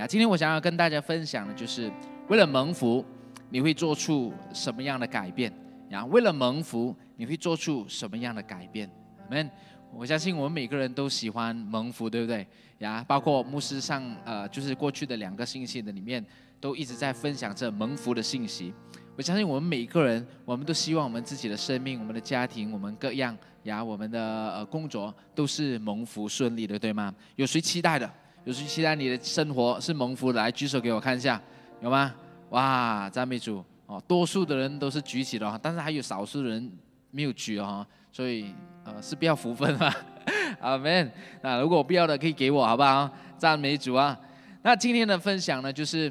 呀，今天我想要跟大家分享的就是，为了蒙福，你会做出什么样的改变？呀，为了蒙福，你会做出什么样的改变？Amen。我相信我们每个人都喜欢蒙福，对不对？呀，包括牧师上呃，就是过去的两个星期的里面，都一直在分享着蒙福的信息。我相信我们每个人，我们都希望我们自己的生命、我们的家庭、我们各样呀，我们的呃工作都是蒙福顺利的，对吗？有谁期待的？有谁期待你的生活是蒙福的？来举手给我看一下，有吗？哇，赞美主哦！多数的人都是举起了，但是还有少数人没有举哦，所以呃是不要福分嘛。阿门。那如果不要的可以给我，好不好？赞美主啊！那今天的分享呢，就是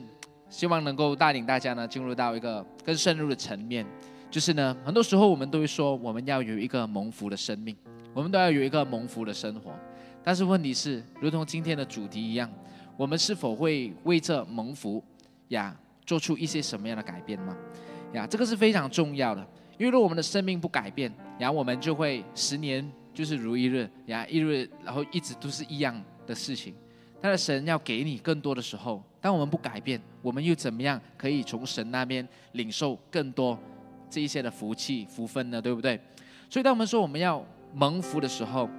希望能够带领大家呢进入到一个更深入的层面，就是呢，很多时候我们都会说我们要有一个蒙福的生命，我们都要有一个蒙福的生活。但是问题是，如同今天的主题一样，我们是否会为这蒙福呀做出一些什么样的改变吗？呀，这个是非常重要的，因为如果我们的生命不改变，然后我们就会十年就是如一日，呀一日，然后一直都是一样的事情。但是神要给你更多的时候，当我们不改变，我们又怎么样可以从神那边领受更多这一些的福气福分呢？对不对？所以当我们说我们要蒙福的时候，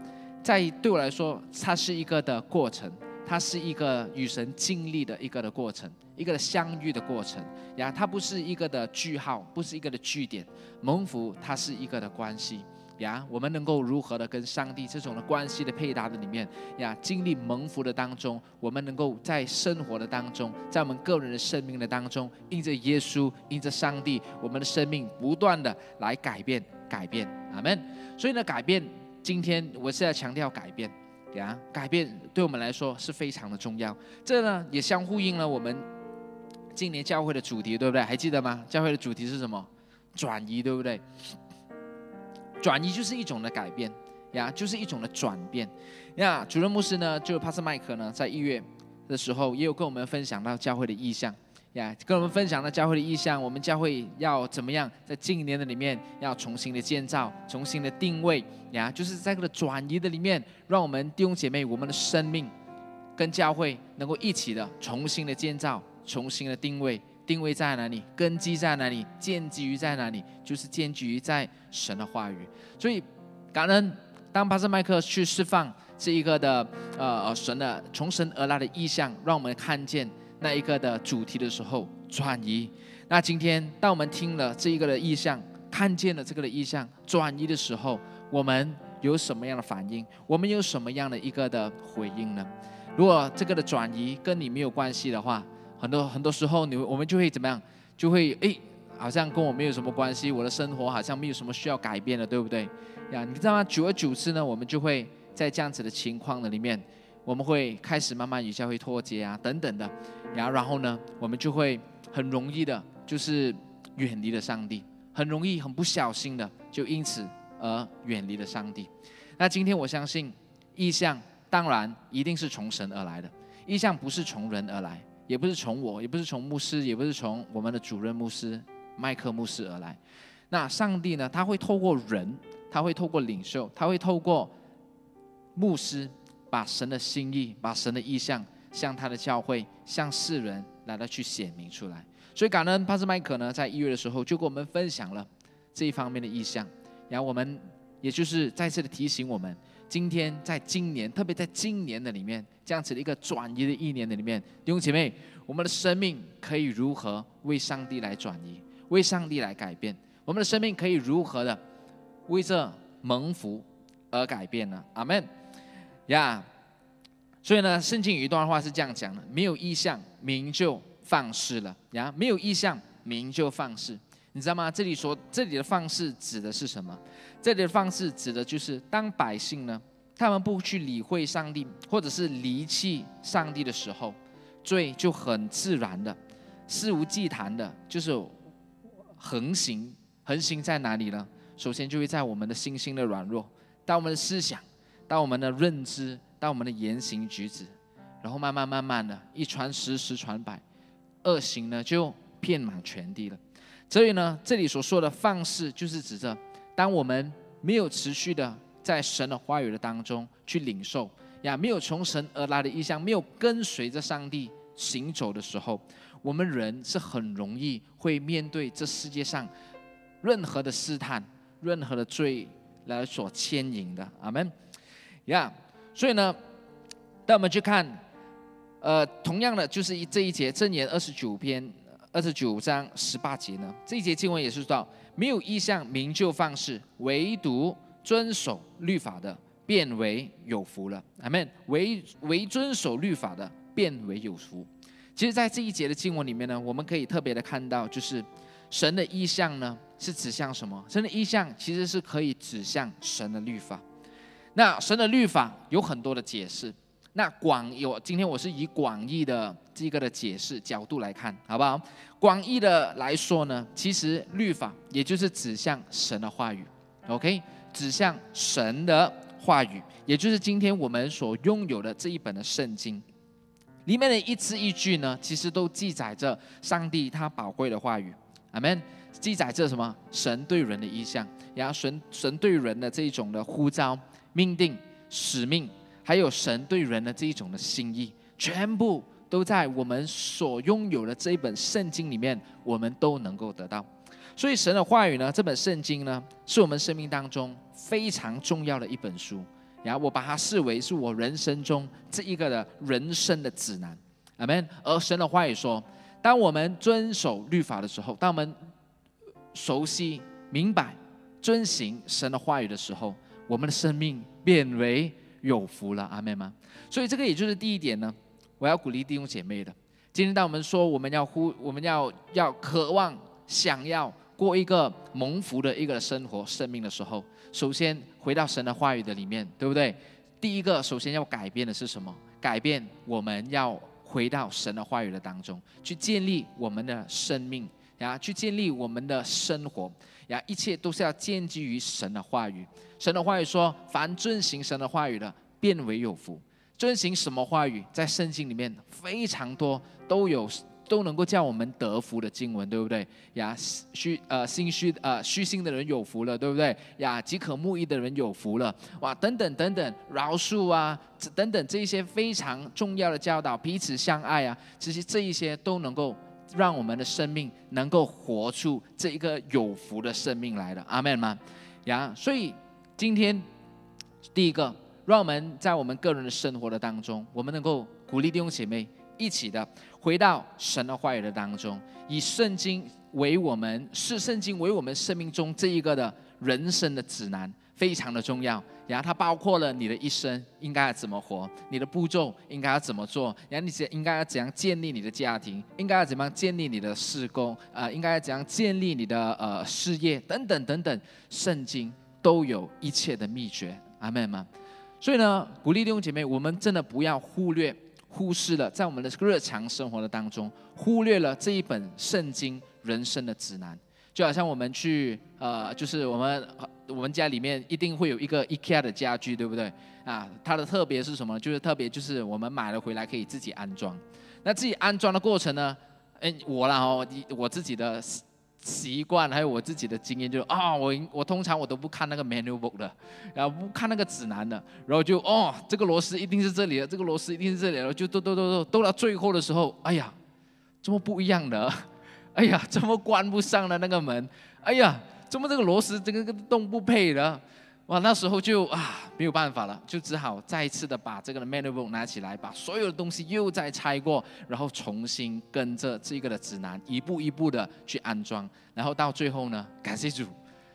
在对我来说，它是一个的过程，它是一个与神经历的一个的过程，一个的相遇的过程呀。它不是一个的句号，不是一个的句点。蒙福它是一个的关系呀。我们能够如何的跟上帝这种的关系的配搭的里面呀，经历蒙福的当中，我们能够在生活的当中，在我们个人的生命的当中，因着耶稣，因着上帝，我们的生命不断的来改变，改变，阿门。所以呢，改变。今天我是要强调改变，呀，改变对我们来说是非常的重要。这呢也相呼应了我们今年教会的主题，对不对？还记得吗？教会的主题是什么？转移，对不对？转移就是一种的改变，呀，就是一种的转变。呀，主任牧师呢，就帕斯麦克呢，在一月的时候也有跟我们分享到教会的意向。呀，跟我们分享了教会的意向，我们教会要怎么样在近一年的里面要重新的建造、重新的定位呀，就是在这个转移的里面，让我们弟兄姐妹我们的生命跟教会能够一起的重新的建造、重新的定位，定位在哪里？根基在哪里？建基于在哪里？就是建基于在神的话语。所以感恩当巴斯麦克去释放这一个的呃神的从神而来的意向，让我们看见。那一个的主题的时候转移，那今天当我们听了这一个的意向，看见了这个的意向转移的时候，我们有什么样的反应？我们有什么样的一个的回应呢？如果这个的转移跟你没有关系的话，很多很多时候你我们就会怎么样？就会诶，好像跟我没有什么关系，我的生活好像没有什么需要改变的，对不对？呀，你知道吗？久而久之呢，我们就会在这样子的情况的里面。我们会开始慢慢与教会脱节啊，等等的，然后然后呢，我们就会很容易的，就是远离了上帝，很容易很不小心的就因此而远离了上帝。那今天我相信，意向当然一定是从神而来的，意向不是从人而来，也不是从我，也不是从牧师，也不是从我们的主任牧师麦克牧师而来。那上帝呢，他会透过人，他会透过领袖，他会透过牧师。把神的心意，把神的意向，向他的教会，向世人来到去显明出来。所以感恩帕斯麦克呢，在一月的时候就跟我们分享了这一方面的意向。然后我们也就是再次的提醒我们，今天在今年，特别在今年的里面，这样子的一个转移的一年的里面，弟兄姐妹，我们的生命可以如何为上帝来转移，为上帝来改变？我们的生命可以如何的为这蒙福而改变呢？阿门。呀，所以呢，圣经有一段话是这样讲的：没有意向，民就放肆了。呀，没有意向，民就放肆。你知道吗？这里说这里的放肆指的是什么？这里的放肆指的就是当百姓呢，他们不去理会上帝，或者是离弃上帝的时候，罪就很自然的、肆无忌惮的，就是横行。横行在哪里呢？首先就会在我们的心心的软弱，当我们的思想。当我们的认知，到我们的言行举止，然后慢慢慢慢的，一传十，十传百，恶行呢就遍满全地了。所以呢，这里所说的放肆，就是指着当我们没有持续的在神的话语的当中去领受呀，没有从神而来的意向，没有跟随着上帝行走的时候，我们人是很容易会面对这世界上任何的试探、任何的罪来所牵引的。阿门。呀，所以呢，当我们去看，呃，同样的就是一这一节正言二十九篇二十九章十八节呢，这一节经文也是说，没有意向明就放肆，唯独遵守律法的，变为有福了。阿门。唯唯遵守律法的，变为有福。其实，在这一节的经文里面呢，我们可以特别的看到，就是神的意象呢，是指向什么？神的意象其实是可以指向神的律法。那神的律法有很多的解释，那广有今天我是以广义的这个的解释角度来看，好不好？广义的来说呢，其实律法也就是指向神的话语，OK，指向神的话语，也就是今天我们所拥有的这一本的圣经里面的一字一句呢，其实都记载着上帝他宝贵的话语，阿门。记载着什么？神对人的意向，然后神神对人的这一种的呼召。命定、使命，还有神对人的这一种的心意，全部都在我们所拥有的这一本圣经里面，我们都能够得到。所以神的话语呢，这本圣经呢，是我们生命当中非常重要的一本书。然后我把它视为是我人生中这一个的人生的指南。阿门。而神的话语说，当我们遵守律法的时候，当我们熟悉、明白、遵行神的话语的时候，我们的生命变为有福了，阿妹吗？所以这个也就是第一点呢，我要鼓励弟兄姐妹的。今天当我们说我们要呼，我们要要渴望、想要过一个蒙福的一个生活、生命的时候，首先回到神的话语的里面，对不对？第一个首先要改变的是什么？改变我们要回到神的话语的当中，去建立我们的生命，然后去建立我们的生活，呀一切都是要建基于神的话语。神的话语说：“凡遵行神的话语的，变为有福。”遵行什么话语？在圣经里面非常多，都有都能够叫我们得福的经文，对不对？呀，虚呃心虚呃虚心的人有福了，对不对？呀，饥渴慕义的人有福了，哇，等等等等，饶恕啊，等等这一些非常重要的教导，彼此相爱啊，其实这一些都能够让我们的生命能够活出这一个有福的生命来的。阿门吗？呀，所以。今天，第一个，让我们在我们个人的生活的当中，我们能够鼓励弟兄姐妹一起的回到神的话语的当中，以圣经为我们，视圣经为我们生命中这一个的人生的指南，非常的重要。然后它包括了你的一生应该要怎么活，你的步骤应该要怎么做，然后你怎应该要怎样建立你的家庭，应该要怎么样建立你的事工，啊，应该要怎样建立你的呃事业等等等等，圣经。都有一切的秘诀，阿妹们。所以呢，鼓励弟兄姐妹，我们真的不要忽略、忽视了，在我们的日常生活的当中，忽略了这一本圣经人生的指南。就好像我们去呃，就是我们我们家里面一定会有一个 IKEA 的家具，对不对？啊，它的特别是什么？就是特别就是我们买了回来可以自己安装。那自己安装的过程呢？哎，我啦哦，我自己的。习惯还有我自己的经验，就啊，我我通常我都不看那个 manual book 的，然后不看那个指南的，然后就哦，这个螺丝一定是这里的，这个螺丝一定是这里的，就都都都都都到最后的时候，哎呀，怎么不一样的？哎呀，怎么关不上了那个门？哎呀，怎么这个螺丝这个个洞不配的？哇，那时候就啊没有办法了，就只好再一次的把这个的 manual 拿起来，把所有的东西又再拆过，然后重新跟着这个的指南一步一步的去安装，然后到最后呢，感谢主，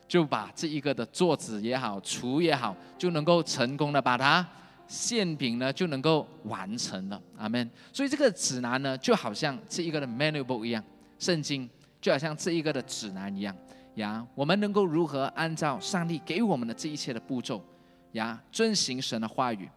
就把这一个的座子也好，橱也好，就能够成功的把它馅饼呢就能够完成了，阿门。所以这个指南呢，就好像这一个的 manual 一样，圣经就好像这一个的指南一样。呀，我们能够如何按照上帝给我们的这一切的步骤，呀，遵行神的话语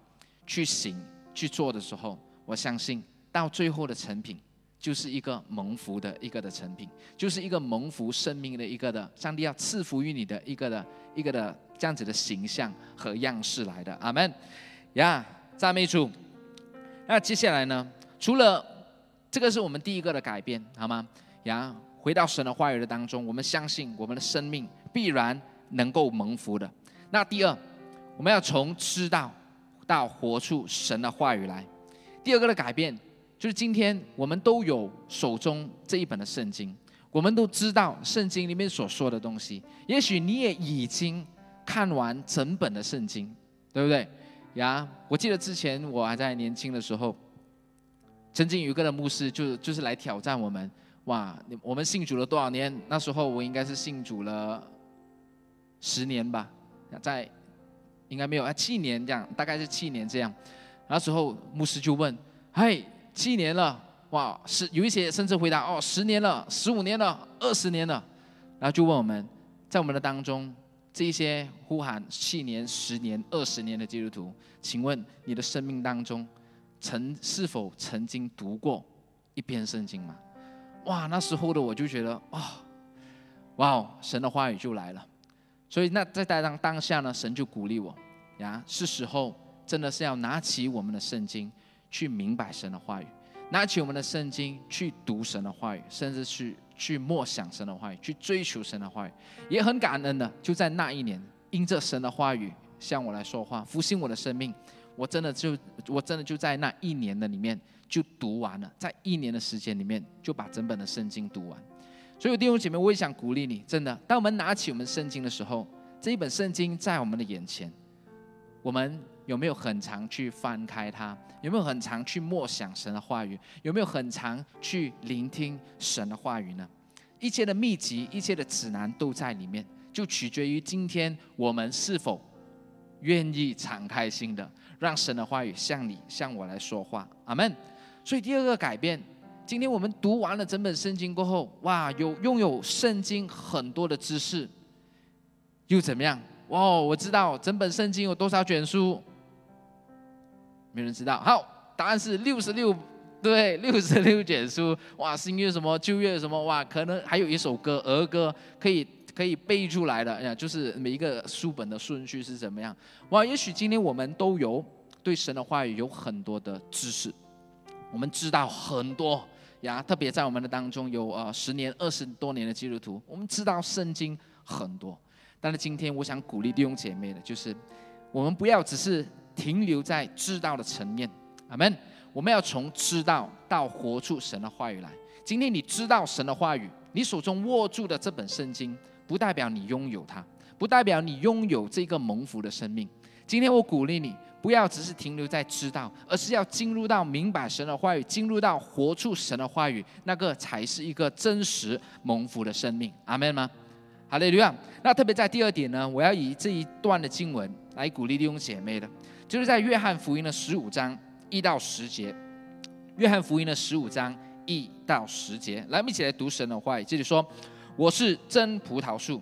去行去做的时候，我相信到最后的成品就是一个蒙福的一个的成品，就是一个蒙福生命的一个的上帝要赐福于你的一个的一个的这样子的形象和样式来的。阿门。呀，赞美主。那接下来呢？除了这个是我们第一个的改变，好吗？呀。回到神的话语的当中，我们相信我们的生命必然能够蒙福的。那第二，我们要从知道到活出神的话语来。第二个的改变就是今天我们都有手中这一本的圣经，我们都知道圣经里面所说的东西。也许你也已经看完整本的圣经，对不对？呀，我记得之前我还在年轻的时候，曾经有一个的牧师就就是来挑战我们。哇，我们信主了多少年？那时候我应该是信主了十年吧，在应该没有啊，七年这样，大概是七年这样。那时候牧师就问：“嘿，七年了，哇，是有一些甚至回答哦，十年了，十五年了，二十年了。”然后就问我们，在我们的当中，这一些呼喊七年、十年、二十年的基督徒，请问你的生命当中，曾是否曾经读过一篇圣经吗？哇，那时候的我就觉得啊，哇哦，神的话语就来了。所以那在当当下呢，神就鼓励我呀，是时候真的是要拿起我们的圣经去明白神的话语，拿起我们的圣经去读神的话语，甚至去去默想神的话语，去追求神的话语。也很感恩的，就在那一年，因着神的话语向我来说话，复兴我的生命。我真的就我真的就在那一年的里面。就读完了，在一年的时间里面就把整本的圣经读完。所以弟兄姐妹，我也想鼓励你，真的，当我们拿起我们圣经的时候，这一本圣经在我们的眼前，我们有没有很常去翻开它？有没有很常去默想神的话语？有没有很常去聆听神的话语呢？一切的秘籍、一切的指南都在里面，就取决于今天我们是否愿意敞开心的，让神的话语向你、向我来说话。阿门。所以第二个改变，今天我们读完了整本圣经过后，哇，有拥有圣经很多的知识，又怎么样？哇，我知道整本圣经有多少卷书，没人知道。好，答案是六十六，对，六十六卷书。哇，新约什么，旧约什么，哇，可能还有一首歌儿歌可以可以背出来的。哎呀，就是每一个书本的顺序是怎么样？哇，也许今天我们都有对神的话语有很多的知识。我们知道很多呀，特别在我们的当中有呃十年、二十多年的基督徒，我们知道圣经很多。但是今天我想鼓励弟兄姐妹的，就是我们不要只是停留在知道的层面，阿门。我们要从知道到活出神的话语来。今天你知道神的话语，你手中握住的这本圣经，不代表你拥有它，不代表你拥有这个蒙福的生命。今天我鼓励你。不要只是停留在知道，而是要进入到明白神的话语，进入到活出神的话语，那个才是一个真实蒙福的生命。阿门吗？好嘞，刘亚。那特别在第二点呢，我要以这一段的经文来鼓励弟兄姐妹的，就是在约翰福音的十五章一到十节。约翰福音的十五章一到十节，来，我们一起来读神的话语。这里说：“我是真葡萄树，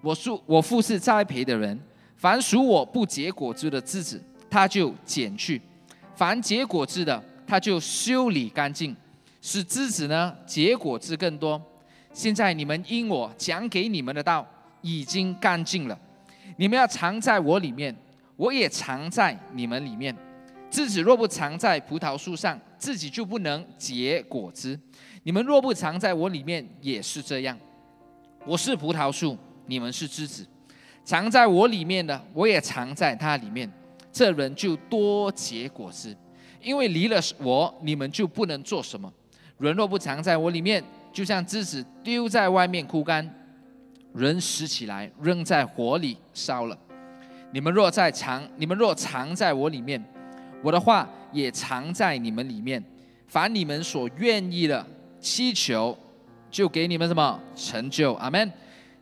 我树我父是栽培的人，凡属我不结果子的枝子。”他就剪去，凡结果子的，他就修理干净，使枝子呢结果子更多。现在你们因我讲给你们的道已经干净了，你们要藏在我里面，我也藏在你们里面。枝子若不藏在葡萄树上，自己就不能结果子。你们若不藏在我里面，也是这样。我是葡萄树，你们是枝子，藏在我里面的，我也藏在它里面。这人就多结果子，因为离了我，你们就不能做什么。人若不藏在我里面，就像枝子丢在外面枯干；人拾起来扔在火里烧了。你们若在藏，你们若藏在我里面，我的话也藏在你们里面。凡你们所愿意的祈求，就给你们什么成就。阿门。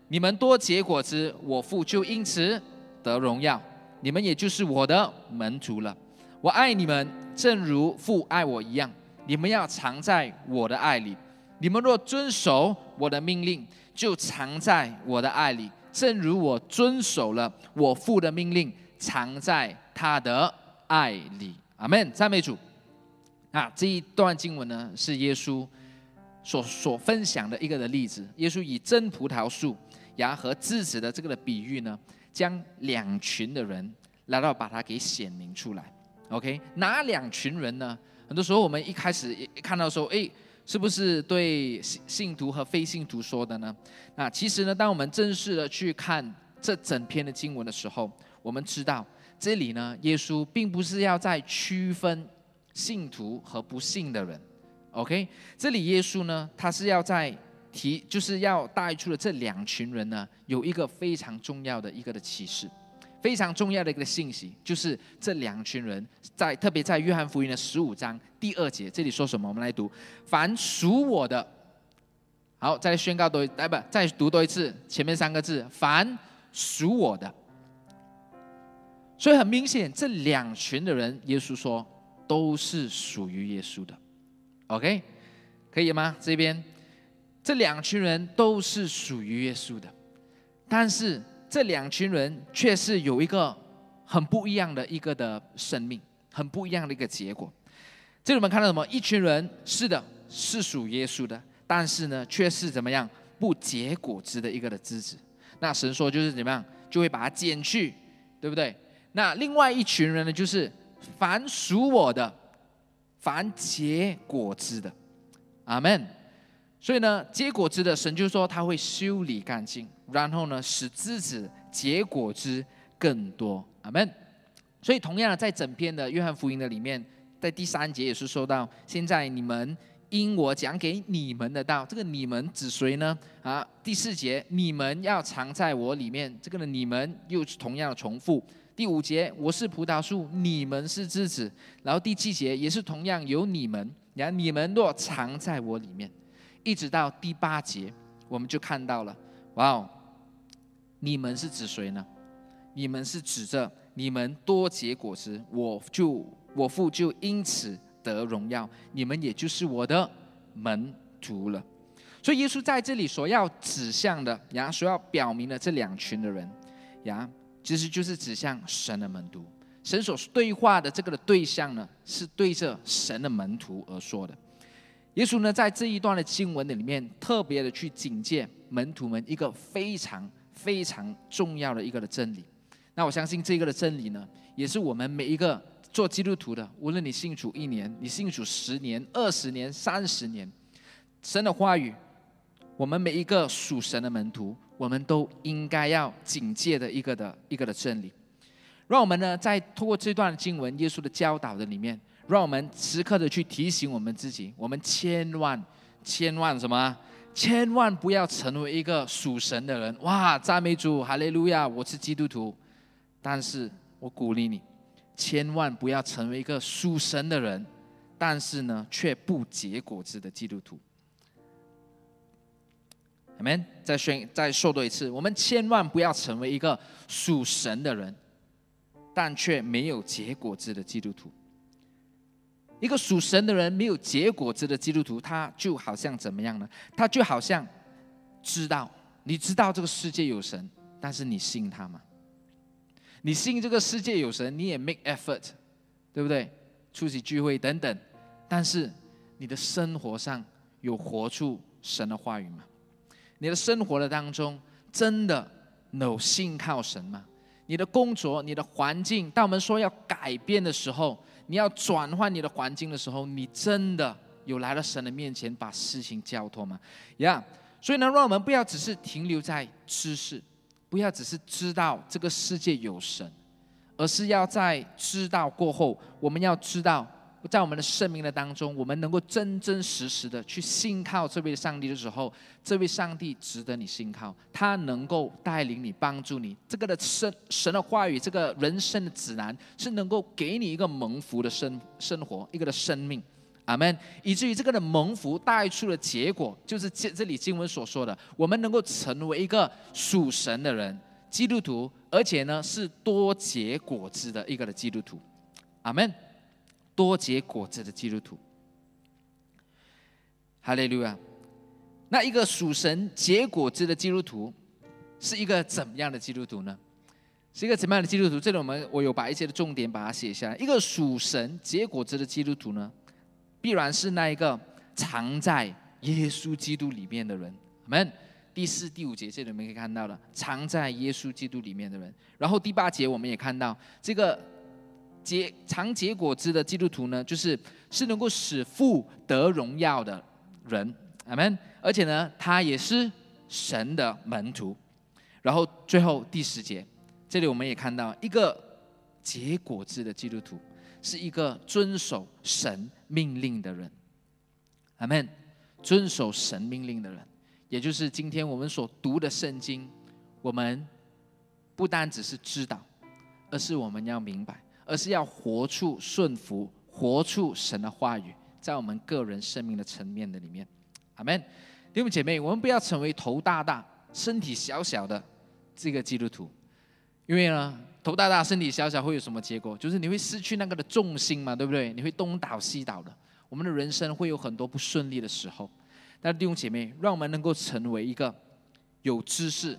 你们多结果子，我父就因此得荣耀。你们也就是我的门徒了。我爱你们，正如父爱我一样。你们要藏在我的爱里。你们若遵守我的命令，就藏在我的爱里，正如我遵守了我父的命令，藏在他的爱里。阿门。赞美主。啊，这一段经文呢，是耶稣所所分享的一个的例子。耶稣以真葡萄树芽和枝子的这个的比喻呢。将两群的人来到，把它给显明出来。OK，哪两群人呢？很多时候我们一开始一看到说，哎，是不是对信信徒和非信徒说的呢？那其实呢，当我们正式的去看这整篇的经文的时候，我们知道这里呢，耶稣并不是要在区分信徒和不信的人。OK，这里耶稣呢，他是要在提，就是要带出的这两群人呢，有一个非常重要的一个的启示，非常重要的一个信息，就是这两群人在特别在约翰福音的十五章第二节，这里说什么？我们来读：凡属我的，好，再宣告多，哎不，再读多一次前面三个字：凡属我的。所以很明显，这两群的人，耶稣说都是属于耶稣的。OK，可以吗？这边这两群人都是属于耶稣的，但是这两群人却是有一个很不一样的一个的生命，很不一样的一个结果。这里我们看到什么？一群人是的，是属耶稣的，但是呢，却是怎么样不结果子的一个的枝子。那神说就是怎么样，就会把它剪去，对不对？那另外一群人呢，就是凡属我的。凡结果子的，阿门。所以呢，结果子的神就说他会修理干净，然后呢，使枝子结果子更多，阿门。所以同样的，在整篇的约翰福音的里面，在第三节也是说到，现在你们因我讲给你们的道，这个你们指谁呢？啊，第四节你们要藏在我里面，这个呢，你们又是同样的重复。第五节，我是葡萄树，你们是枝子。然后第七节也是同样有你们，然后你们若藏在我里面，一直到第八节，我们就看到了，哇哦，你们是指谁呢？你们是指着你们多结果子，我就我父就因此得荣耀，你们也就是我的门徒了。所以耶稣在这里所要指向的，然后所要表明的这两群的人，呀。其实就是指向神的门徒，神所对话的这个的对象呢，是对着神的门徒而说的。耶稣呢，在这一段的经文的里面，特别的去警戒门徒们一个非常非常重要的一个的真理。那我相信这个的真理呢，也是我们每一个做基督徒的，无论你信主一年，你信主十年、二十年、三十年，神的话语，我们每一个属神的门徒。我们都应该要警戒的一个的一个的真理，让我们呢在通过这段经文，耶稣的教导的里面，让我们时刻的去提醒我们自己，我们千万千万什么，千万不要成为一个属神的人。哇，赞美主，哈利路亚，我是基督徒。但是我鼓励你，千万不要成为一个属神的人，但是呢却不结果子的基督徒。我们再宣再说多一次，我们千万不要成为一个属神的人，但却没有结果子的基督徒。一个属神的人没有结果子的基督徒，他就好像怎么样呢？他就好像知道，你知道这个世界有神，但是你信他吗？你信这个世界有神，你也 make effort，对不对？出席聚会等等，但是你的生活上有活出神的话语吗？你的生活的当中，真的有信靠神吗？你的工作、你的环境，当我们说要改变的时候，你要转换你的环境的时候，你真的有来到神的面前把事情交托吗？呀，所以呢，让我们不要只是停留在知识，不要只是知道这个世界有神，而是要在知道过后，我们要知道。在我们的生命的当中，我们能够真真实实的去信靠这位上帝的时候，这位上帝值得你信靠，他能够带领你、帮助你。这个的神神的话语，这个人生的指南，是能够给你一个蒙福的生生活，一个的生命。阿门。以至于这个的蒙福带出的结果，就是这这里经文所说的，我们能够成为一个属神的人，基督徒，而且呢是多结果子的一个的基督徒。阿门。多结果子的基督徒，哈利路亚。那一个属神结果子的基督徒，是一个怎么样的基督徒呢？是一个怎么样的基督徒？这里我们我有把一些的重点把它写下来。一个属神结果子的基督徒呢，必然是那一个藏在耶稣基督里面的人。我们第四、第五节这里我们可以看到了，藏在耶稣基督里面的人。然后第八节我们也看到这个。结常结果子的基督徒呢，就是是能够使父得荣耀的人，阿门。而且呢，他也是神的门徒。然后最后第十节，这里我们也看到一个结果子的基督徒，是一个遵守神命令的人，阿门。遵守神命令的人，也就是今天我们所读的圣经，我们不单只是知道，而是我们要明白，而是要活出顺服，活出神的话语，在我们个人生命的层面的里面。阿门。弟兄姐妹，我们不要成为头大大、身体小小的这个基督徒，因为呢，头大大、身体小小会有什么结果？就是你会失去那个的重心嘛，对不对？你会东倒西倒的。我们的人生会有很多不顺利的时候，但弟兄姐妹，让我们能够成为一个有知识，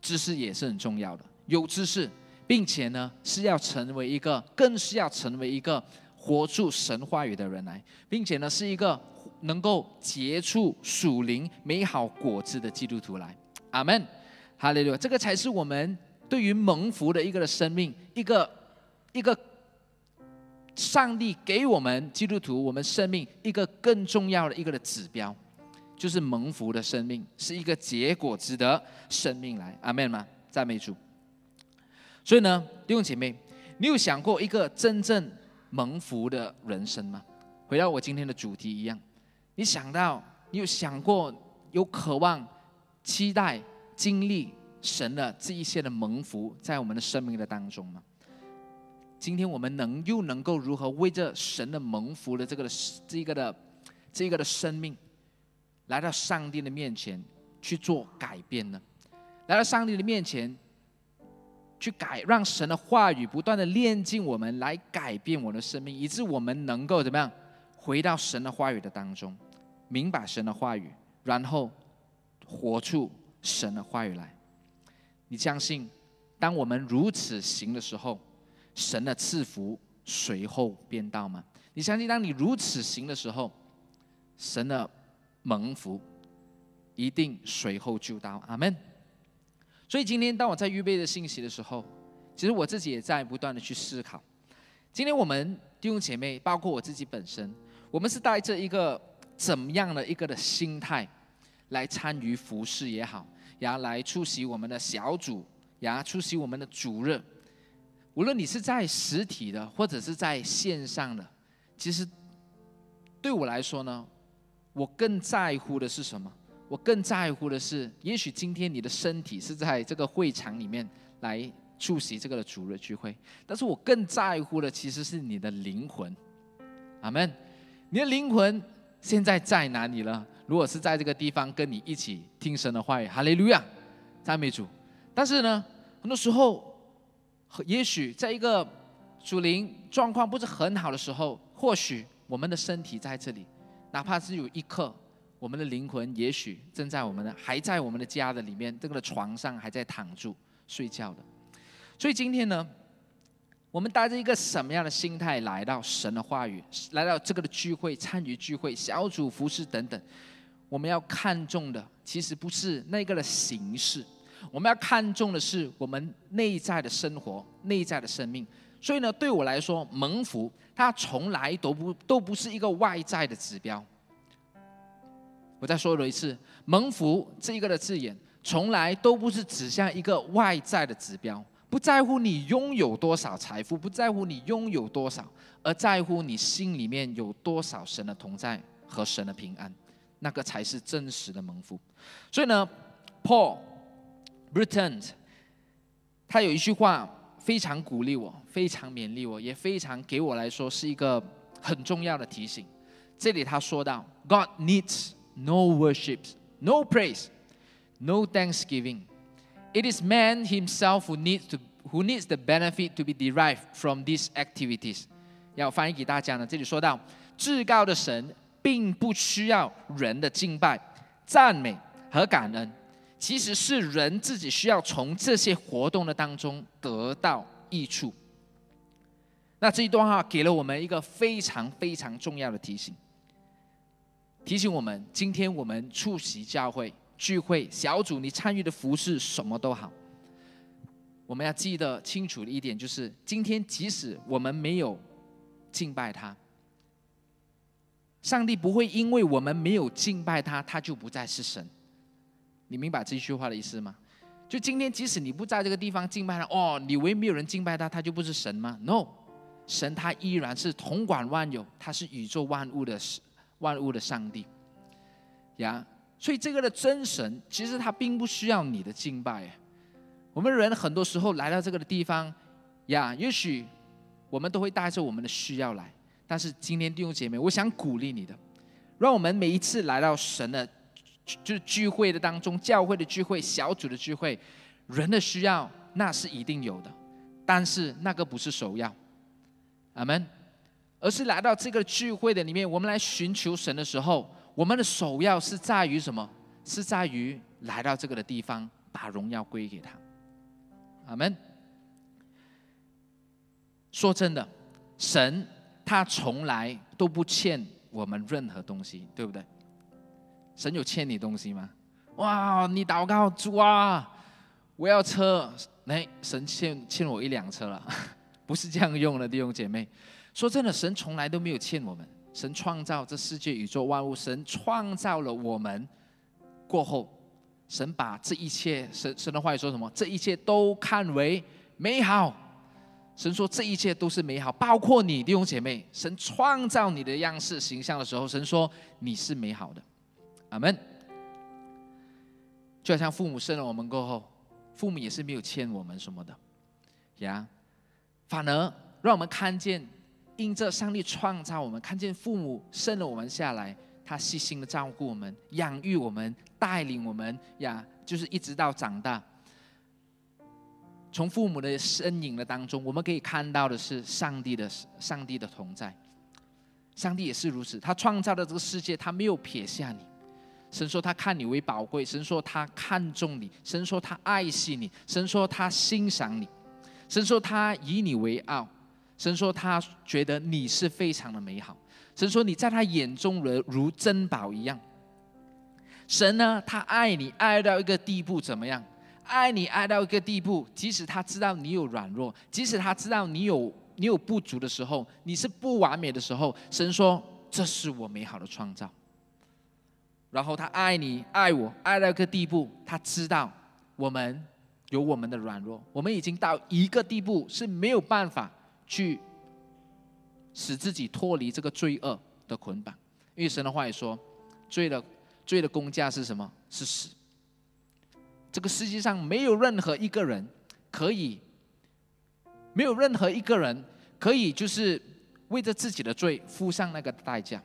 知识也是很重要的。有知识，并且呢是要成为一个，更是要成为一个活出神话语的人来，并且呢是一个能够结出属灵美好果子的基督徒来。阿门，哈利路亚！这个才是我们对于蒙福的一个的生命，一个一个。上帝给我们基督徒，我们生命一个更重要的一个的指标，就是蒙福的生命，是一个结果值得生命来。阿门吗？赞美主。所以呢，弟兄姐妹，你有想过一个真正蒙福的人生吗？回到我今天的主题一样，你想到，你有想过，有渴望、期待、经历神的这一些的蒙福，在我们的生命的当中吗？今天我们能又能够如何为这神的蒙福的这个的这个的这个的生命，来到上帝的面前去做改变呢？来到上帝的面前去改，让神的话语不断的炼进我们，来改变我的生命，以致我们能够怎么样回到神的话语的当中，明白神的话语，然后活出神的话语来。你相信，当我们如此行的时候？神的赐福随后便到吗？你相信，当你如此行的时候，神的蒙福一定随后就到。阿门。所以今天当我在预备的信息的时候，其实我自己也在不断的去思考。今天我们弟兄姐妹，包括我自己本身，我们是带着一个怎么样的一个的心态来参与服饰也好，然后来出席我们的小组，然后出席我们的主任。无论你是在实体的，或者是在线上的，其实对我来说呢，我更在乎的是什么？我更在乎的是，也许今天你的身体是在这个会场里面来出席这个的主日聚会，但是我更在乎的其实是你的灵魂。阿门。你的灵魂现在在哪里了？如果是在这个地方跟你一起听神的话语，哈利路亚，赞美主。但是呢，很多时候。也许在一个主灵状况不是很好的时候，或许我们的身体在这里，哪怕只有一刻，我们的灵魂也许正在我们的还在我们的家的里面，这个床上还在躺住睡觉的。所以今天呢，我们带着一个什么样的心态来到神的话语，来到这个的聚会，参与聚会、小组服饰等等，我们要看重的其实不是那个的形式。我们要看重的是我们内在的生活、内在的生命。所以呢，对我来说，蒙福它从来都不都不是一个外在的指标。我再说了一次，蒙福这一个的字眼，从来都不是指向一个外在的指标。不在乎你拥有多少财富，不在乎你拥有多少，而在乎你心里面有多少神的同在和神的平安，那个才是真实的蒙福。所以呢，Paul。Returned，他有一句话非常鼓励我，非常勉励我，也非常给我来说是一个很重要的提醒。这里他说到：“God needs no worship, no praise, no thanksgiving. It is man himself who needs to who needs the benefit to be derived from these activities。”要翻译给大家呢，这里说到，至高的神并不需要人的敬拜、赞美和感恩。其实是人自己需要从这些活动的当中得到益处。那这一段话给了我们一个非常非常重要的提醒，提醒我们：今天我们出席教会聚会、小组，你参与的服饰什么都好，我们要记得清楚的一点就是：今天即使我们没有敬拜他，上帝不会因为我们没有敬拜他，他就不再是神。你明白这句话的意思吗？就今天，即使你不在这个地方敬拜他，哦，你以为没有人敬拜他，他就不是神吗？No，神他依然是统管万有，他是宇宙万物的万物的上帝。呀，所以这个的真神，其实他并不需要你的敬拜。我们人很多时候来到这个的地方，呀，也许我们都会带着我们的需要来。但是今天弟兄姐妹，我想鼓励你的，让我们每一次来到神的，就是聚会的当中，教会的聚会、小组的聚会，人的需要那是一定有的，但是那个不是首要，阿门。而是来到这个聚会的里面，我们来寻求神的时候，我们的首要是在于什么？是在于来到这个的地方，把荣耀归给他，阿门。说真的，神。他从来都不欠我们任何东西，对不对？神有欠你东西吗？哇，你祷告主啊，我要车，哎，神欠欠我一辆车了，不是这样用的，弟兄姐妹。说真的，神从来都没有欠我们。神创造这世界宇宙万物，神创造了我们过后，神把这一切，神神的话语说什么？这一切都看为美好。神说这一切都是美好，包括你弟兄姐妹。神创造你的样式形象的时候，神说你是美好的，阿门。就好像父母生了我们过后，父母也是没有欠我们什么的，呀，反而让我们看见，因着上帝创造我们，看见父母生了我们下来，他细心的照顾我们，养育我们，带领我们，呀，就是一直到长大。从父母的身影的当中，我们可以看到的是上帝的上帝的同在。上帝也是如此，他创造的这个世界，他没有撇下你。神说他看你为宝贵，神说他看重你，神说他爱惜你，神说他欣赏你，神说他以你为傲，神说他觉得你是非常的美好，神说你在他眼中如如珍宝一样。神呢，他爱你爱到一个地步，怎么样？爱你爱到一个地步，即使他知道你有软弱，即使他知道你有你有不足的时候，你是不完美的时候，神说这是我美好的创造。然后他爱你爱我爱到一个地步，他知道我们有我们的软弱，我们已经到一个地步是没有办法去使自己脱离这个罪恶的捆绑，因为神的话也说，罪的罪的公价是什么？是死。这个世界上没有任何一个人可以，没有任何一个人可以就是为着自己的罪付上那个代价。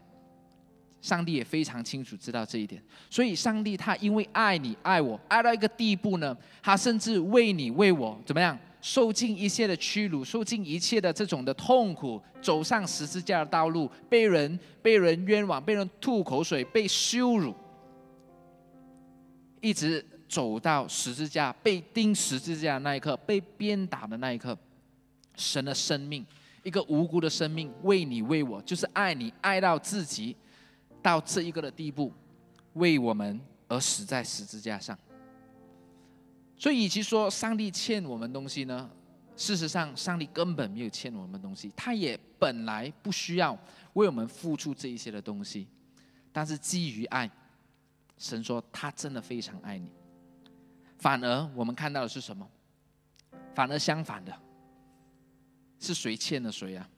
上帝也非常清楚知道这一点，所以上帝他因为爱你爱我爱到一个地步呢，他甚至为你为我怎么样受尽一切的屈辱，受尽一切的这种的痛苦，走上十字架的道路，被人被人冤枉，被人吐口水，被羞辱，一直。走到十字架被钉十字架的那一刻，被鞭打的那一刻，神的生命，一个无辜的生命，为你为我，就是爱你爱到自己，到这一个的地步，为我们而死在十字架上。所以，与其说上帝欠我们东西呢，事实上，上帝根本没有欠我们东西，他也本来不需要为我们付出这一些的东西。但是基于爱，神说他真的非常爱你。反而我们看到的是什么？反而相反的，是谁欠了谁啊？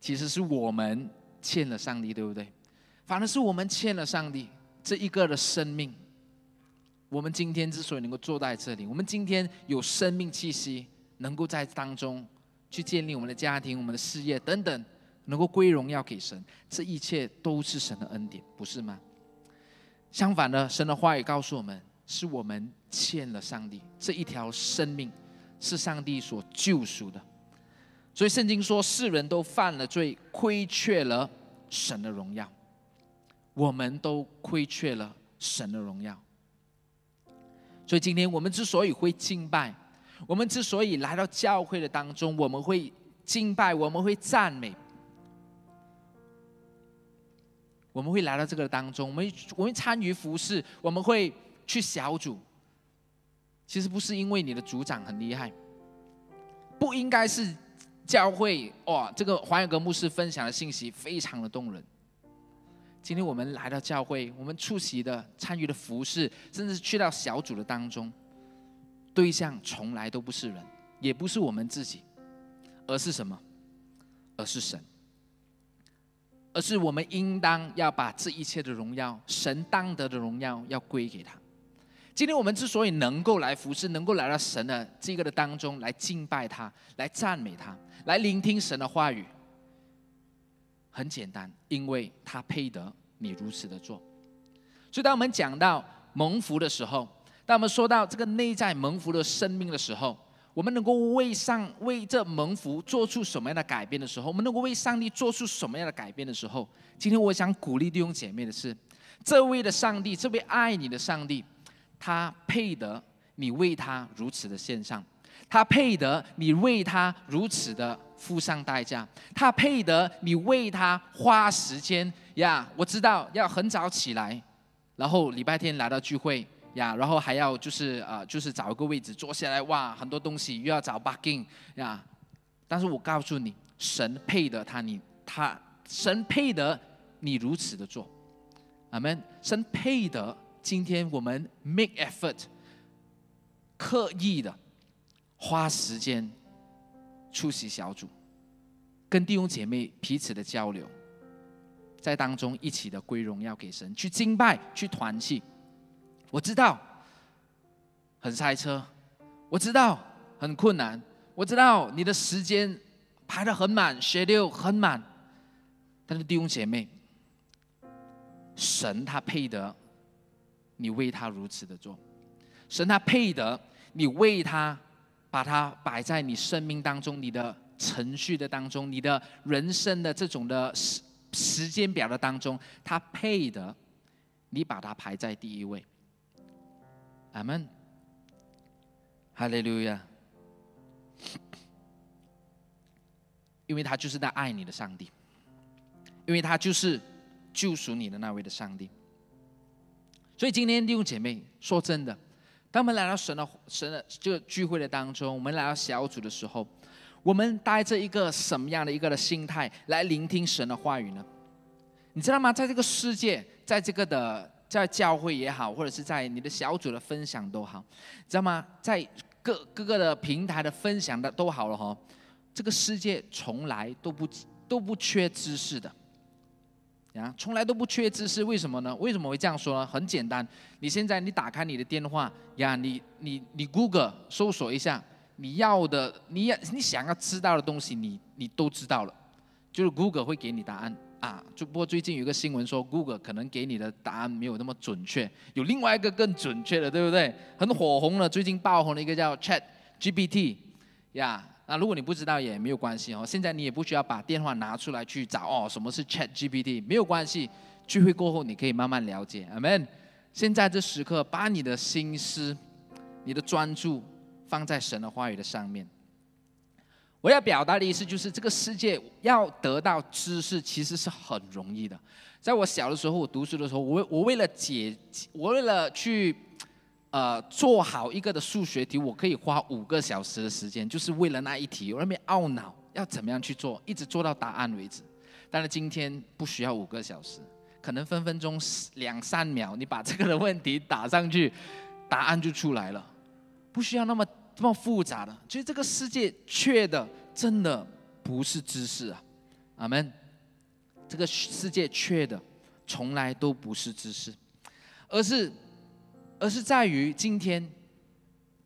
其实是我们欠了上帝，对不对？反而是我们欠了上帝这一个的生命。我们今天之所以能够坐在这里，我们今天有生命气息，能够在当中去建立我们的家庭、我们的事业等等，能够归荣耀给神，这一切都是神的恩典，不是吗？相反的，神的话语告诉我们。是我们欠了上帝这一条生命，是上帝所救赎的。所以圣经说，世人都犯了罪，亏缺了神的荣耀。我们都亏缺了神的荣耀。所以今天我们之所以会敬拜，我们之所以来到教会的当中，我们会敬拜，我们会赞美，我们会来到这个当中，我们我们参与服饰，我们会。去小组，其实不是因为你的组长很厉害，不应该是教会哇，这个华永格牧师分享的信息非常的动人。今天我们来到教会，我们出席的、参与的服饰，甚至去到小组的当中，对象从来都不是人，也不是我们自己，而是什么？而是神。而是我们应当要把这一切的荣耀，神当得的荣耀，要归给他。今天我们之所以能够来服侍，能够来到神的这个的当中来敬拜他，来赞美他，来聆听神的话语，很简单，因为他配得你如此的做。所以，当我们讲到蒙福的时候，当我们说到这个内在蒙福的生命的时候，我们能够为上为这蒙福做出什么样的改变的时候，我们能够为上帝做出什么样的改变的时候，今天我想鼓励弟兄姐妹的是，这位的上帝，这位爱你的上帝。他配得你为他如此的献上，他配得你为他如此的付上代价，他配得你为他花时间呀！我知道要很早起来，然后礼拜天来到聚会呀，然后还要就是呃就是找一个位置坐下来，哇，很多东西又要找 bugging 呀！但是我告诉你，神配得他你他神配得你如此的做，阿门！神配得。今天我们 make effort，刻意的花时间出席小组，跟弟兄姐妹彼此的交流，在当中一起的归荣耀给神，去敬拜，去团契。我知道很塞车，我知道很困难，我知道你的时间排的很满，学六很满，但是弟兄姐妹，神他配得。你为他如此的做，神他配得你为他把它摆在你生命当中、你的程序的当中、你的人生的这种的时时间表的当中，他配的你把它排在第一位。阿门，哈利路亚，因为他就是那爱你的上帝，因为他就是救赎你的那位的上帝。所以今天弟兄姐妹，说真的，当我们来到神的神的这个聚会的当中，我们来到小组的时候，我们带着一个什么样的一个的心态来聆听神的话语呢？你知道吗？在这个世界，在这个的在教会也好，或者是在你的小组的分享都好，知道吗？在各各个的平台的分享的都好了哈，这个世界从来都不都不缺知识的。呀，从来都不缺知识，为什么呢？为什么会这样说呢？很简单，你现在你打开你的电话呀，你你你 Google 搜索一下你要的，你要你想要知道的东西，你你都知道了，就是 Google 会给你答案啊。就不过最近有个新闻说，Google 可能给你的答案没有那么准确，有另外一个更准确的，对不对？很火红的，最近爆红的一个叫 Chat GPT 呀。那如果你不知道也没有关系哦，现在你也不需要把电话拿出来去找哦，什么是 Chat GPT？没有关系，聚会过后你可以慢慢了解。Amen。现在这时刻，把你的心思、你的专注放在神的话语的上面。我要表达的意思就是，这个世界要得到知识其实是很容易的。在我小的时候，我读书的时候，我我为了解，我为了去。呃，做好一个的数学题，我可以花五个小时的时间，就是为了那一题，我那边懊恼要怎么样去做，一直做到答案为止。但是今天不需要五个小时，可能分分钟两三秒，你把这个的问题打上去，答案就出来了，不需要那么这么复杂的。其实这个世界缺的真的不是知识啊，阿门。这个世界缺的从来都不是知识，而是。而是在于今天，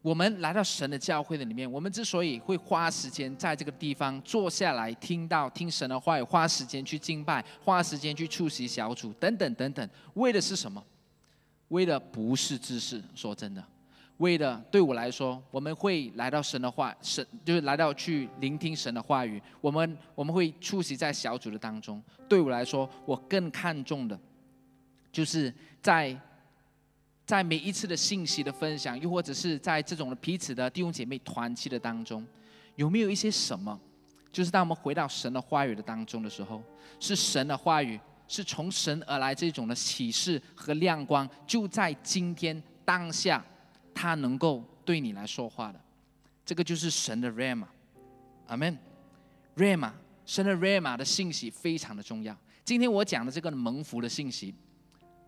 我们来到神的教会的里面，我们之所以会花时间在这个地方坐下来听到听神的话语，花时间去敬拜，花时间去出席小组等等等等，为的是什么？为的不是知识，说真的，为的对我来说，我们会来到神的话，神就是来到去聆听神的话语，我们我们会出席在小组的当中。对我来说，我更看重的，就是在。在每一次的信息的分享，又或者是在这种的彼此的弟兄姐妹团契的当中，有没有一些什么？就是当我们回到神的话语的当中的时候，是神的话语，是从神而来这种的启示和亮光，就在今天当下，他能够对你来说话的，这个就是神的 rama，阿门。rama，神的 rama 的信息非常的重要。今天我讲的这个蒙福的信息。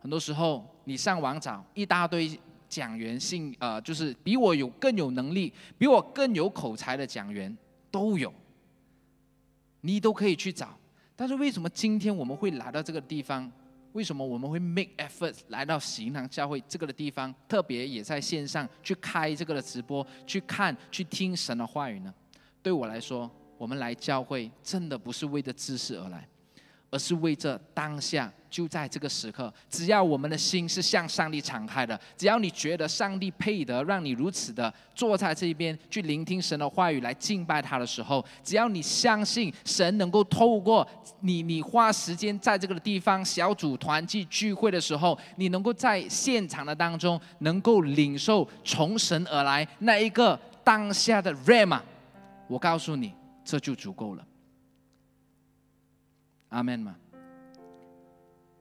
很多时候，你上网找一大堆讲员，信呃，就是比我有更有能力、比我更有口才的讲员都有，你都可以去找。但是为什么今天我们会来到这个地方？为什么我们会 make effort 来到行堂教会这个的地方？特别也在线上去开这个的直播，去看、去听神的话语呢？对我来说，我们来教会真的不是为着知识而来。而是为这当下，就在这个时刻，只要我们的心是向上帝敞开的，只要你觉得上帝配得让你如此的坐在这边去聆听神的话语来敬拜他的时候，只要你相信神能够透过你，你花时间在这个地方小组团聚聚会的时候，你能够在现场的当中能够领受从神而来那一个当下的 rama，我告诉你，这就足够了。阿门吗？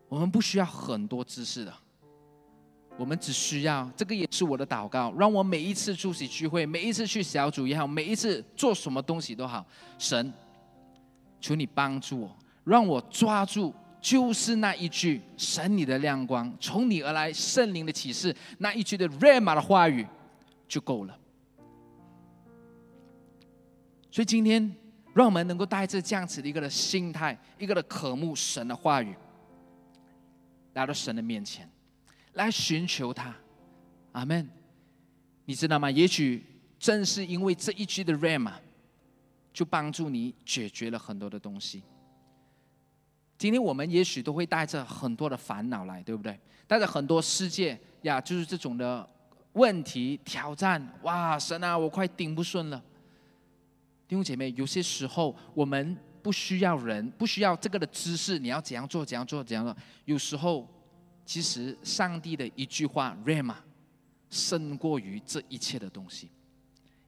我们不需要很多知识的，我们只需要这个也是我的祷告，让我每一次出席聚会，每一次去小组也好，每一次做什么东西都好，神，求你帮助我，让我抓住就是那一句神你的亮光，从你而来圣灵的启示，那一句的 rama 的话语就够了。所以今天。让我们能够带着这样子的一个的心态，一个的渴慕神的话语，来到神的面前，来寻求他。阿门。你知道吗？也许正是因为这一句的 ram，就帮助你解决了很多的东西。今天我们也许都会带着很多的烦恼来，对不对？带着很多世界呀，就是这种的问题挑战。哇，神啊，我快顶不顺了。弟兄姐妹，有些时候我们不需要人，不需要这个的知识，你要怎样做，怎样做，怎样做。有时候，其实上帝的一句话 “rama” 胜过于这一切的东西，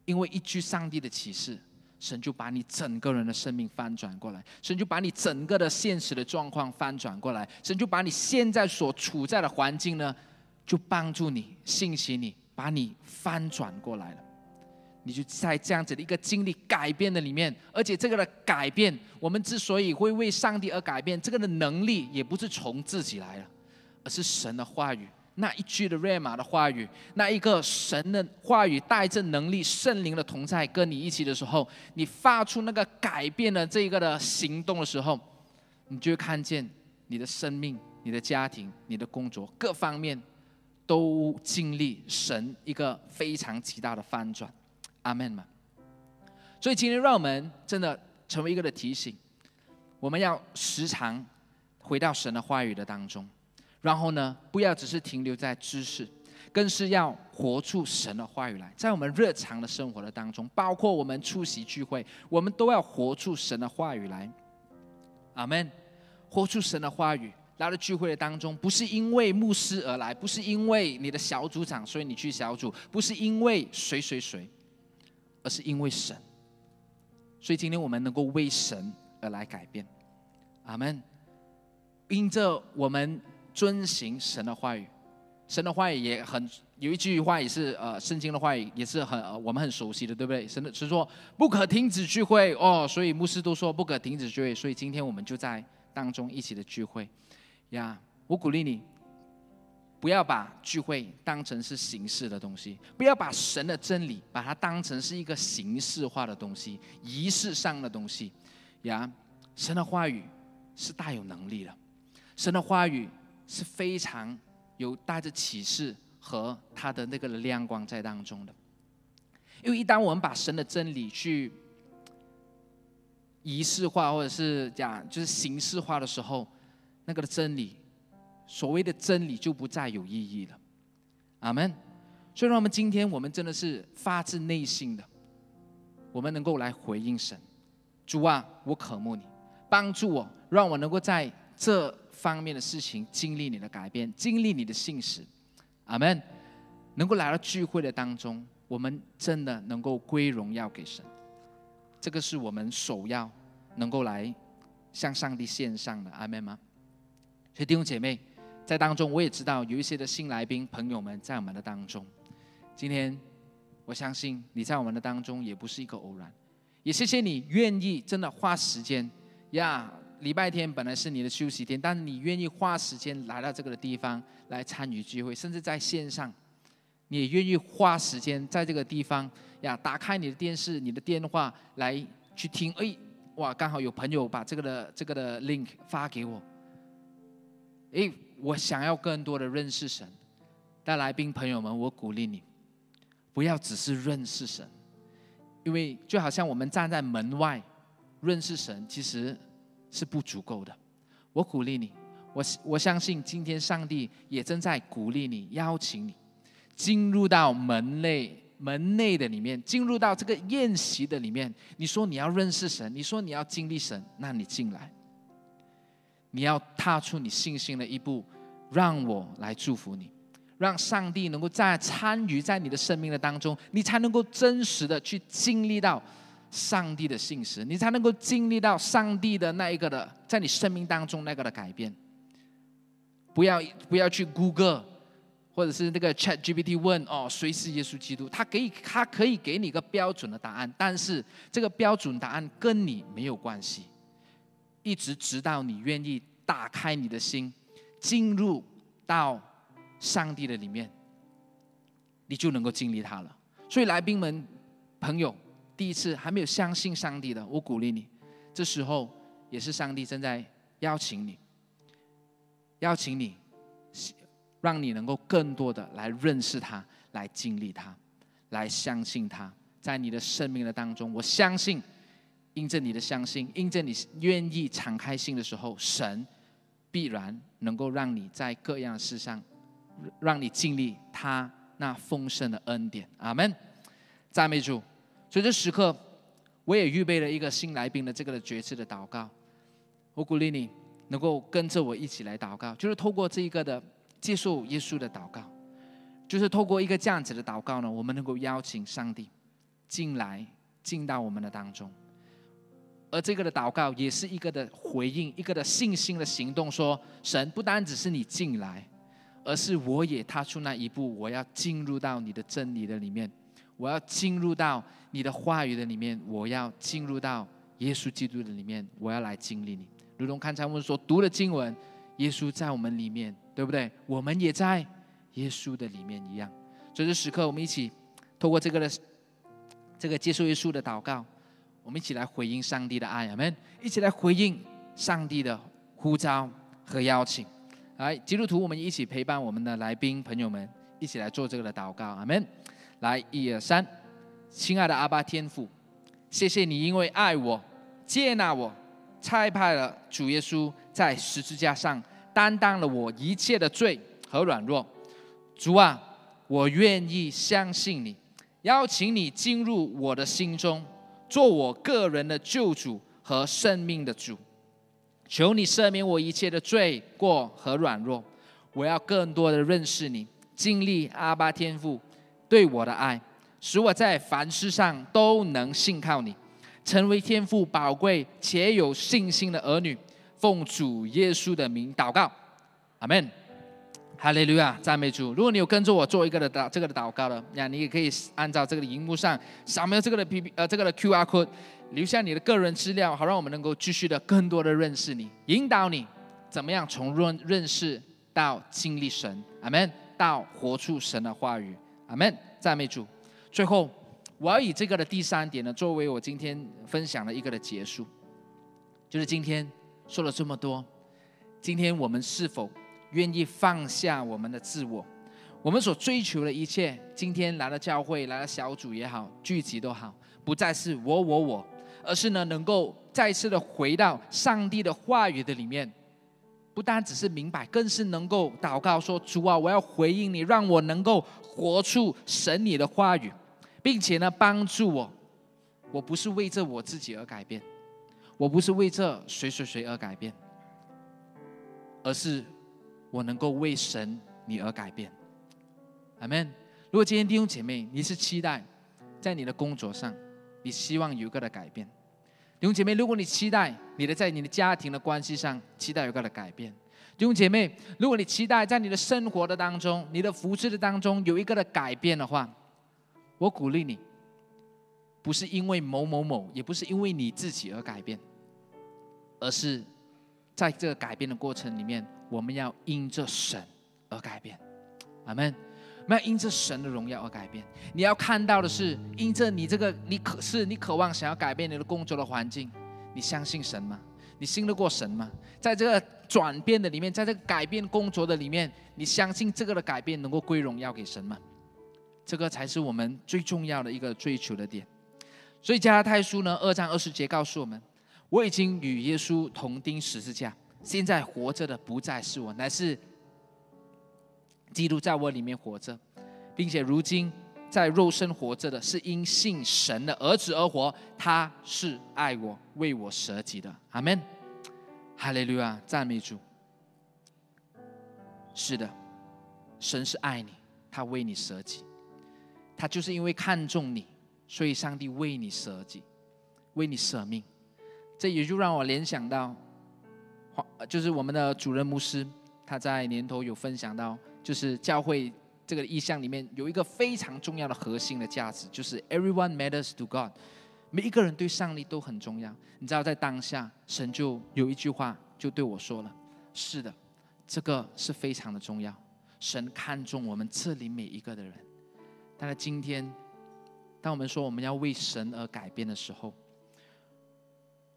因为一句上帝的启示，神就把你整个人的生命翻转过来，神就把你整个的现实的状况翻转过来，神就把你现在所处在的环境呢，就帮助你、信息你，把你翻转过来了。你就在这样子的一个经历改变的里面，而且这个的改变，我们之所以会为上帝而改变，这个的能力也不是从自己来的，而是神的话语，那一句的瑞玛的话语，那一个神的话语带着能力，圣灵的同在跟你一起的时候，你发出那个改变的这个的行动的时候，你就会看见你的生命、你的家庭、你的工作各方面都经历神一个非常极大的翻转。阿门嘛。所以今天让我们真的成为一个的提醒，我们要时常回到神的话语的当中，然后呢，不要只是停留在知识，更是要活出神的话语来，在我们日常的生活的当中，包括我们出席聚会，我们都要活出神的话语来。阿门。活出神的话语来到聚会的当中，不是因为牧师而来，不是因为你的小组长所以你去小组，不是因为谁谁谁。而是因为神，所以今天我们能够为神而来改变，阿门。因着我们遵行神的话语，神的话语也很有一句话也是呃圣经的话语也是很我们很熟悉的，对不对？神的是说不可停止聚会哦，所以牧师都说不可停止聚会，所以今天我们就在当中一起的聚会呀。我鼓励你。不要把聚会当成是形式的东西，不要把神的真理把它当成是一个形式化的东西、仪式上的东西。呀，神的话语是大有能力的，神的话语是非常有带着启示和他的那个亮光在当中的。因为一旦我们把神的真理去仪式化，或者是讲就是形式化的时候，那个的真理。所谓的真理就不再有意义了，阿门。所以，让我们今天我们真的是发自内心的，我们能够来回应神。主啊，我渴慕你，帮助我，让我能够在这方面的事情经历你的改变，经历你的信实，阿门。能够来到聚会的当中，我们真的能够归荣耀给神，这个是我们首要能够来向上帝献上的，阿门吗？所以弟兄姐妹。在当中，我也知道有一些的新来宾朋友们在我们的当中。今天，我相信你在我们的当中也不是一个偶然。也谢谢你愿意真的花时间呀！礼拜天本来是你的休息天，但你愿意花时间来到这个地方来参与聚会，甚至在线上，你也愿意花时间在这个地方呀，打开你的电视、你的电话来去听。哎，哇，刚好有朋友把这个的这个的 link 发给我。诶，我想要更多的认识神。但来宾朋友们，我鼓励你，不要只是认识神，因为就好像我们站在门外认识神，其实是不足够的。我鼓励你，我我相信今天上帝也正在鼓励你，邀请你进入到门内门内的里面，进入到这个宴席的里面。你说你要认识神，你说你要经历神，那你进来。你要踏出你信心的一步，让我来祝福你，让上帝能够在参与在你的生命的当中，你才能够真实的去经历到上帝的信实，你才能够经历到上帝的那一个的在你生命当中那个的改变。不要不要去 Google 或者是那个 Chat GPT 问哦谁是耶稣基督，他可以他可以给你一个标准的答案，但是这个标准答案跟你没有关系。一直直到你愿意打开你的心，进入到上帝的里面，你就能够经历他了。所以来宾们、朋友，第一次还没有相信上帝的，我鼓励你，这时候也是上帝正在邀请你，邀请你，让你能够更多的来认识他，来经历他，来相信他，在你的生命的当中，我相信。因着你的相信，因着你愿意敞开心的时候，神必然能够让你在各样事上，让你经历他那丰盛的恩典。阿门，赞美主。所以这时刻，我也预备了一个新来宾的这个的决志的祷告。我鼓励你能够跟着我一起来祷告，就是透过这一个的接受耶稣的祷告，就是透过一个这样子的祷告呢，我们能够邀请上帝进来，进到我们的当中。而这个的祷告也是一个的回应，一个的信心的行动。说神不单只是你进来，而是我也踏出那一步，我要进入到你的真理的里面，我要进入到你的话语的里面，我要进入到耶稣基督的里面，我要来经历你。如同刚才我们所读的经文，耶稣在我们里面，对不对？我们也在耶稣的里面一样。所以这时刻，我们一起透过这个的这个接受耶稣的祷告。我们一起来回应上帝的爱，阿门！一起来回应上帝的呼召和邀请。来，基督徒，我们一起陪伴我们的来宾朋友们，一起来做这个的祷告，阿门！来，一二三，亲爱的阿爸天父，谢谢你，因为爱我、接纳我，差派了主耶稣在十字架上担当了我一切的罪和软弱。主啊，我愿意相信你，邀请你进入我的心中。做我个人的救主和生命的主，求你赦免我一切的罪过和软弱。我要更多的认识你，经历阿巴天父对我的爱，使我在凡事上都能信靠你，成为天父宝贵且有信心的儿女。奉主耶稣的名祷告，阿门。哈利路亚，赞美主！如果你有跟着我做一个的祷这个的祷告的，那你也可以按照这个荧幕上扫描这个的 P P 呃这个的 Q R code，留下你的个人资料，好让我们能够继续的更多的认识你，引导你怎么样从认认识到经历神，阿门，到活出神的话语，阿门，赞美主！最后，我要以这个的第三点呢，作为我今天分享的一个的结束，就是今天说了这么多，今天我们是否？愿意放下我们的自我，我们所追求的一切，今天来到教会，来到小组也好，聚集都好，不再是我我我，而是呢，能够再次的回到上帝的话语的里面，不单只是明白，更是能够祷告说：主啊，我要回应你，让我能够活出神你的话语，并且呢，帮助我，我不是为着我自己而改变，我不是为着谁谁谁而改变，而是。我能够为神你而改变，阿门。如果今天弟兄姐妹你是期待在你的工作上，你希望有一个的改变，弟兄姐妹，如果你期待你的在你的家庭的关系上期待有个的改变，弟兄姐妹，如果你期待在你的生活的当中、你的服饰的当中有一个的改变的话，我鼓励你，不是因为某某某，也不是因为你自己而改变，而是在这个改变的过程里面。我们要因着神而改变，阿门。我们要因着神的荣耀而改变。你要看到的是，因着你这个，你可是你渴望想要改变你的工作的环境，你相信神吗？你信得过神吗？在这个转变的里面，在这个改变工作的里面，你相信这个的改变能够归荣耀给神吗？这个才是我们最重要的一个追求的点。所以加拉太书呢，二章二十节告诉我们：我已经与耶稣同钉十字架，现在活着的不再是我，乃是基督在我里面活着，并且如今在肉身活着的，是因信神的儿子而活。他是爱我，为我舍己的。阿门。哈利路亚，赞美主。是的，神是爱你，他为你舍己。他就是因为看重你，所以上帝为你舍己，为你舍命。这也就让我联想到，就是我们的主任牧师，他在年头有分享到，就是教会这个意象里面有一个非常重要的核心的价值，就是 everyone matters to God，每一个人对上帝都很重要。你知道，在当下，神就有一句话就对我说了：“是的，这个是非常的重要。神看重我们这里每一个的人。”但是今天，当我们说我们要为神而改变的时候，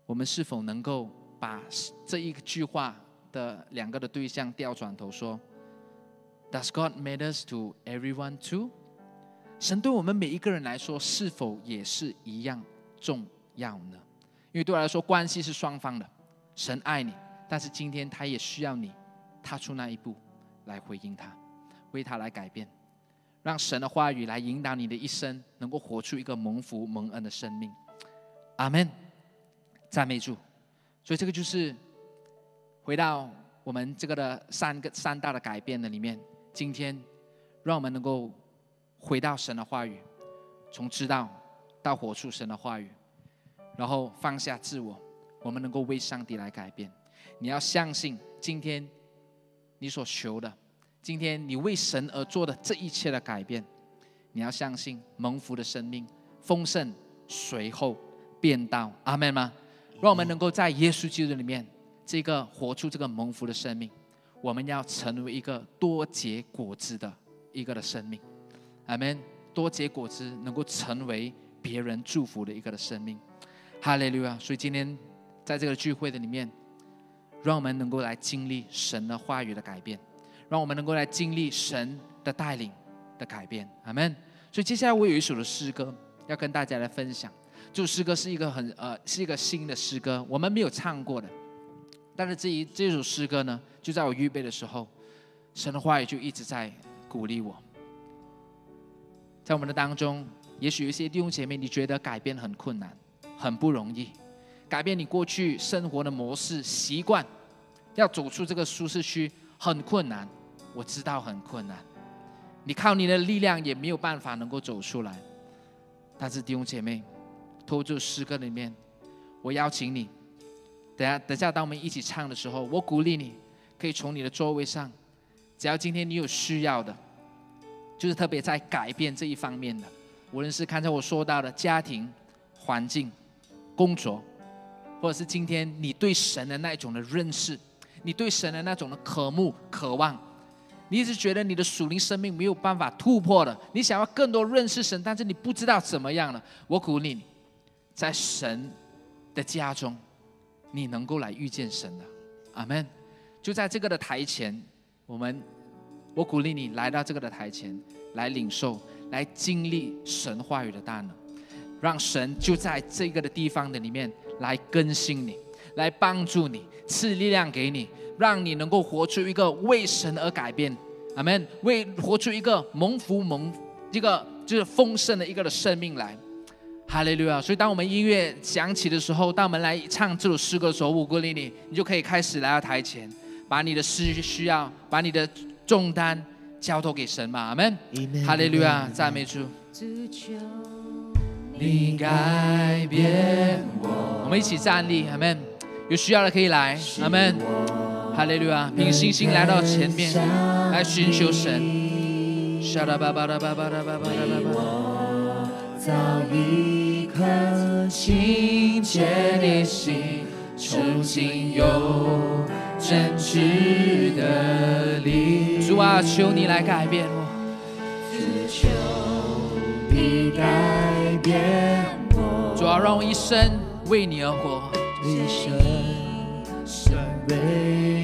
我们是否能够把这一句话的两个的对象调转头说：“Does God matters to everyone too？” 神对我们每一个人来说，是否也是一样重要呢？因为对我来说，关系是双方的。神爱你，但是今天他也需要你踏出那一步来回应他，为他来改变。让神的话语来引导你的一生，能够活出一个蒙福蒙恩的生命。阿门，赞美主。所以这个就是回到我们这个的三个三大的改变的里面。今天，让我们能够回到神的话语，从知道到活出神的话语，然后放下自我，我们能够为上帝来改变。你要相信，今天你所求的。今天你为神而做的这一切的改变，你要相信蒙福的生命丰盛随后变到阿门吗？让我们能够在耶稣基督里面，这个活出这个蒙福的生命，我们要成为一个多结果子的一个的生命，阿门。多结果子能够成为别人祝福的一个的生命，哈利路亚。所以今天在这个聚会的里面，让我们能够来经历神的话语的改变。让我们能够来经历神的带领的改变，阿门。所以接下来我有一首的诗歌要跟大家来分享。这首诗歌是一个很呃是一个新的诗歌，我们没有唱过的。但是这一这首诗歌呢，就在我预备的时候，神的话语就一直在鼓励我。在我们的当中，也许有些弟兄姐妹，你觉得改变很困难，很不容易，改变你过去生活的模式习惯，要走出这个舒适区很困难。我知道很困难，你靠你的力量也没有办法能够走出来。但是弟兄姐妹，托住诗歌里面，我邀请你，等下等下，当我们一起唱的时候，我鼓励你，可以从你的座位上，只要今天你有需要的，就是特别在改变这一方面的，无论是刚才我说到的家庭环境、工作，或者是今天你对神的那一种的认识，你对神的那种的渴慕、渴望。你一直觉得你的属灵生命没有办法突破的，你想要更多认识神，但是你不知道怎么样了。我鼓励你，在神的家中，你能够来遇见神的，阿门。就在这个的台前，我们，我鼓励你来到这个的台前来领受，来经历神话语的大能，让神就在这个的地方的里面来更新你，来帮助你，赐力量给你。让你能够活出一个为神而改变，阿门。为活出一个蒙福蒙一个就是丰盛的一个的生命来，哈利路亚。所以当我们音乐响起的时候，当我们来唱这首诗歌的时候，我鼓励你，你就可以开始来到台前，把你的诗需要，把你的重担交托给神嘛，阿门。哈利路亚，赞美主。你改变我，我们一起站立，阿门。有需要的可以来，阿门。哈利路亚！凭信心来到前面，来寻求神。巴巴拉巴巴拉巴巴拉巴巴。造一颗清洁的心，重新有真挚的灵。主啊，求你来改变我。求你改变我。主啊，让我一生为你而活。一生，生为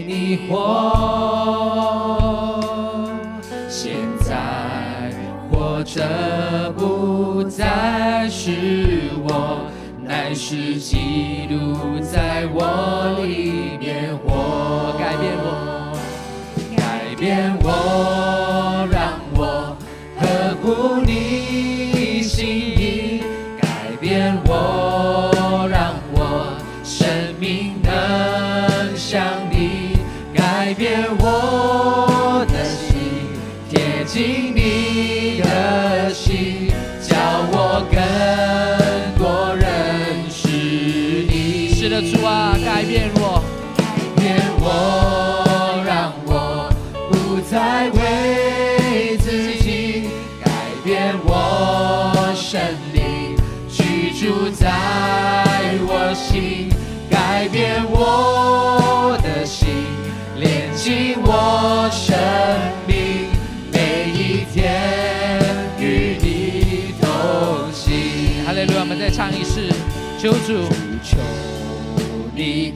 你活。现在活着不再是我，还是基督在我里面活，改变我，改变我，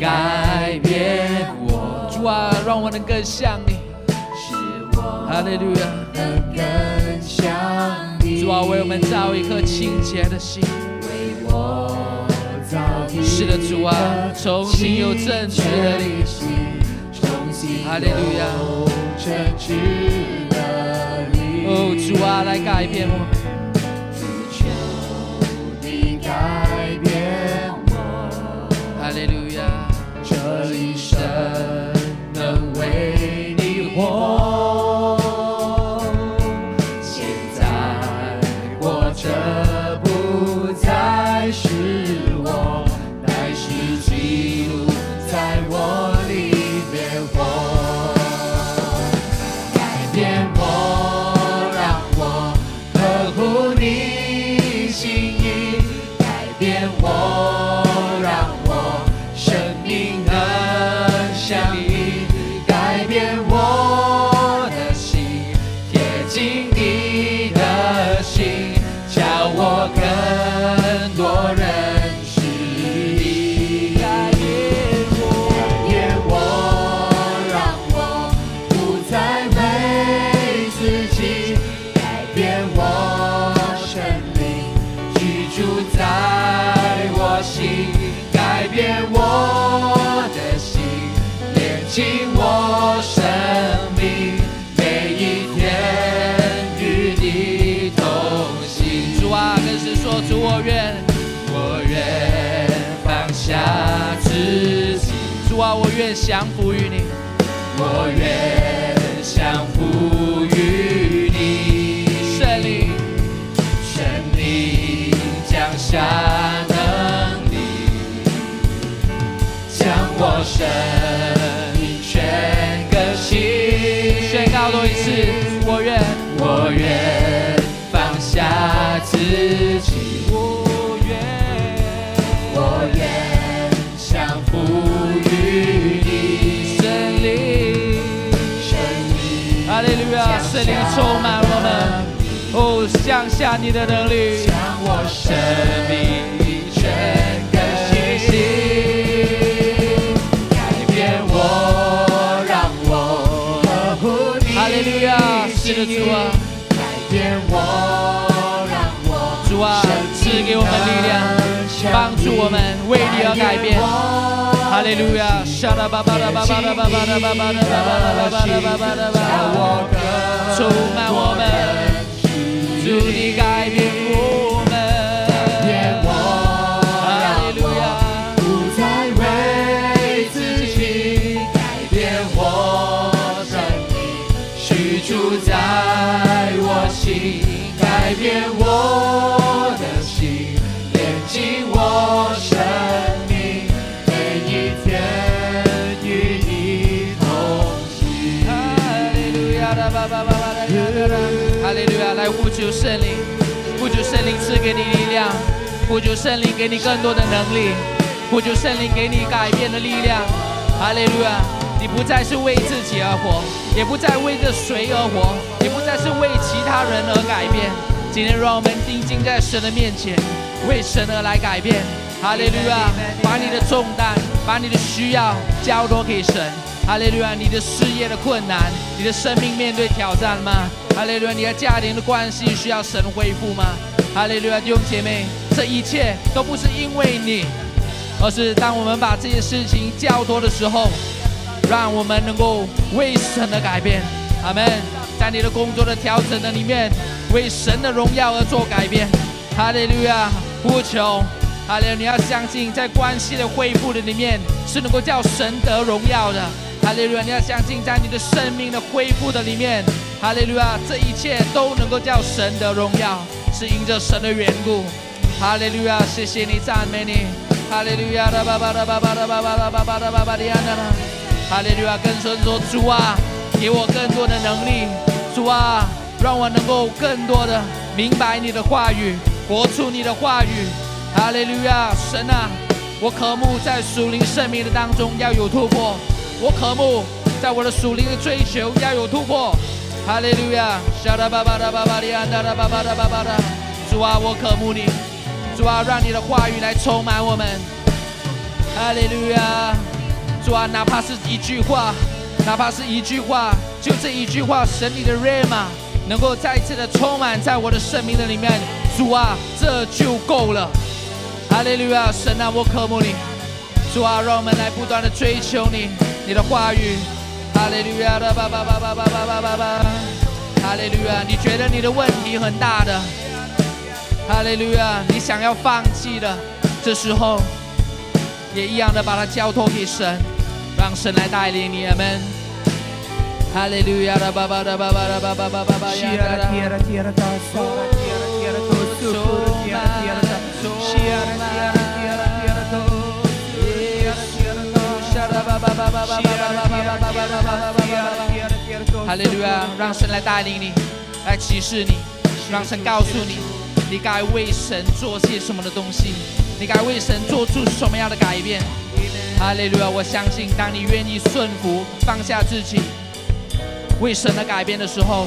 改变我，主啊，让我能更像你。是我哈利路亚！能更像你。主啊，为我们造一颗清洁的心。为我造一是的，主啊，重新有正直的灵。心，重新哈利路亚有正直的灵。哦，主啊，来改变我。求你改为圣灵充满我们，哦，降下你的能力，将我生命全更新，改变我，让我你哈利路亚，是的，主啊，改变我，让我主啊，赐给我们力量，帮助我们为你而改变。哈利路亚，沙拉巴巴拉巴巴拉巴巴拉巴巴拉巴巴拉巴巴拉巴巴拉巴我巴，充满我们，主你改变我们。变我，哈利路亚，不再为自己改变我生命，居住在我心，改变我来呼求圣灵，呼求圣灵赐给你力量，呼求圣灵给你更多的能力，呼求圣灵给你改变的力量。哈利路亚，你不再是为自己而活，也不再为着谁而活，也不再是为其他人而改变。今天让我们定睛在神的面前，为神而来改变，哈利路亚！把你的重担，把你的需要交托给神。哈利路亚！你的事业的困难，你的生命面对挑战吗？哈利路亚！你的家庭的关系需要神恢复吗？哈利路亚！弟兄姐妹，这一切都不是因为你，而是当我们把这些事情交托的时候，让我们能够为神的改变。阿门！在你的工作的调整的里面，为神的荣耀而做改变。哈利路亚！呼求。哈利路亚！你要相信，在关系的恢复的里面，是能够叫神得荣耀的。哈利路亚！你要相信，在你的生命的恢复的里面，哈利路亚！这一切都能够叫神的荣耀，是因着神的缘故。哈利路亚！谢谢你，赞美你。哈利路亚！的巴巴的巴巴的巴巴的巴巴的巴巴的安的啦。哈利路亚！跟神说，主啊，给我更多的能力。主啊，让我能够更多的明白你的话语，活出你的话语。哈利路亚！神啊，我渴慕在属灵生命的当中要有突破。我渴慕在我的属灵的追求要有突破，哈利路亚！沙达巴巴达巴巴利安达达巴巴达巴巴达，主啊，我渴慕你，主啊，让你的话语来充满我们，哈利路亚！主啊，哪怕是一句话，哪怕是一句话，就这一句话，神你的瑞玛能够再次的充满在我的生命的里面，主啊，这就够了，哈利路亚！神啊，我渴慕你，主啊，让我们来不断的追求你。你的话语，哈利路亚的吧吧吧吧吧吧吧吧吧，哈利路亚！你觉得你的问题很大的，哈利路亚！你想要放弃的，这时候也一样的把它交托给神，让神来带领你们。哈利路亚的吧吧的吧吧的吧吧吧吧吧呀哒哒。哈利路亚！让神来带领你，来启示你，让神告诉你，你该为神做些什么的东西，你该为神做出什么样的改变。哈利路亚！我相信，当你愿意顺服、放下自己，为神的改变的时候，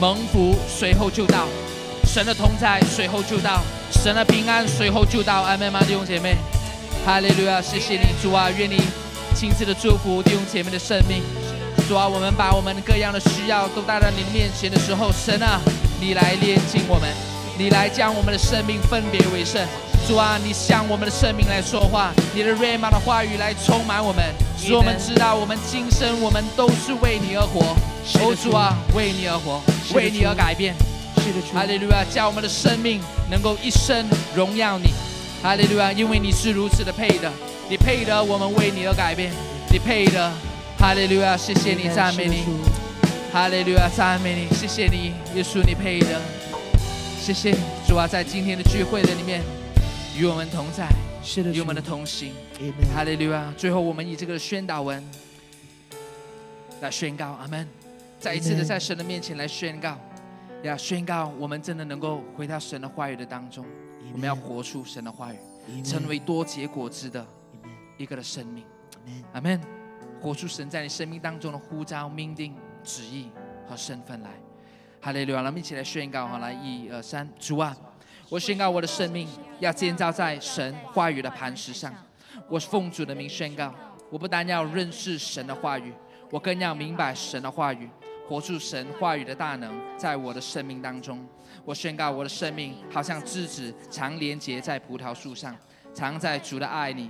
蒙福随后就到，神的同在随后就到，神的平安随后就到。阿门吗，弟兄姐妹？哈利路亚！谢谢你，主啊，愿你。亲自的祝福弟兄姐妹的生命，主啊，我们把我们各样的需要都带到你面前的时候，神啊，你来炼净我们，你来将我们的生命分别为圣。主啊，你向我们的生命来说话，你的瑞玛的话语来充满我们，使我们知道我们今生我们都是为你而活。哦，主啊，为你而活，为你而改变。哈利路亚，叫我们的生命能够一生荣耀你。哈利路亚，因为你是如此的配的。你配得我们为你而改变，你配的，哈利路亚，谢谢你赞美你，哈利路亚赞美你，谢谢你，耶稣你配的，谢谢主啊，在今天的聚会的里面与我们同在，与我们的同行，哈利路亚。最后我们以这个宣导文来宣告，阿门。再一次的在神的面前来宣告，要宣告我们真的能够回到神的话语的当中，我们要活出神的话语，成为多结果子的。一个的生命，阿门。活出神在你生命当中的呼召、命定、旨意和身份来。哈利路亚！我们一起来宣告，哈，来，一二三，主啊，我宣告我的生命要建造在神话语的磐石上。我奉主的名宣告，我不单要认识神的话语，我更要明白神的话语，活出神话语的大能在我的生命当中。我宣告我的生命好像枝子常连结在葡萄树上，藏在主的爱里。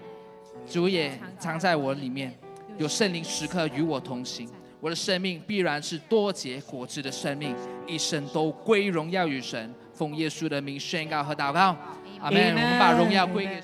主也藏在我里面，有圣灵时刻与我同行，我的生命必然是多结果子的生命，一生都归荣耀与神。奉耶稣的名宣告和祷告，阿门。我们把荣耀归给。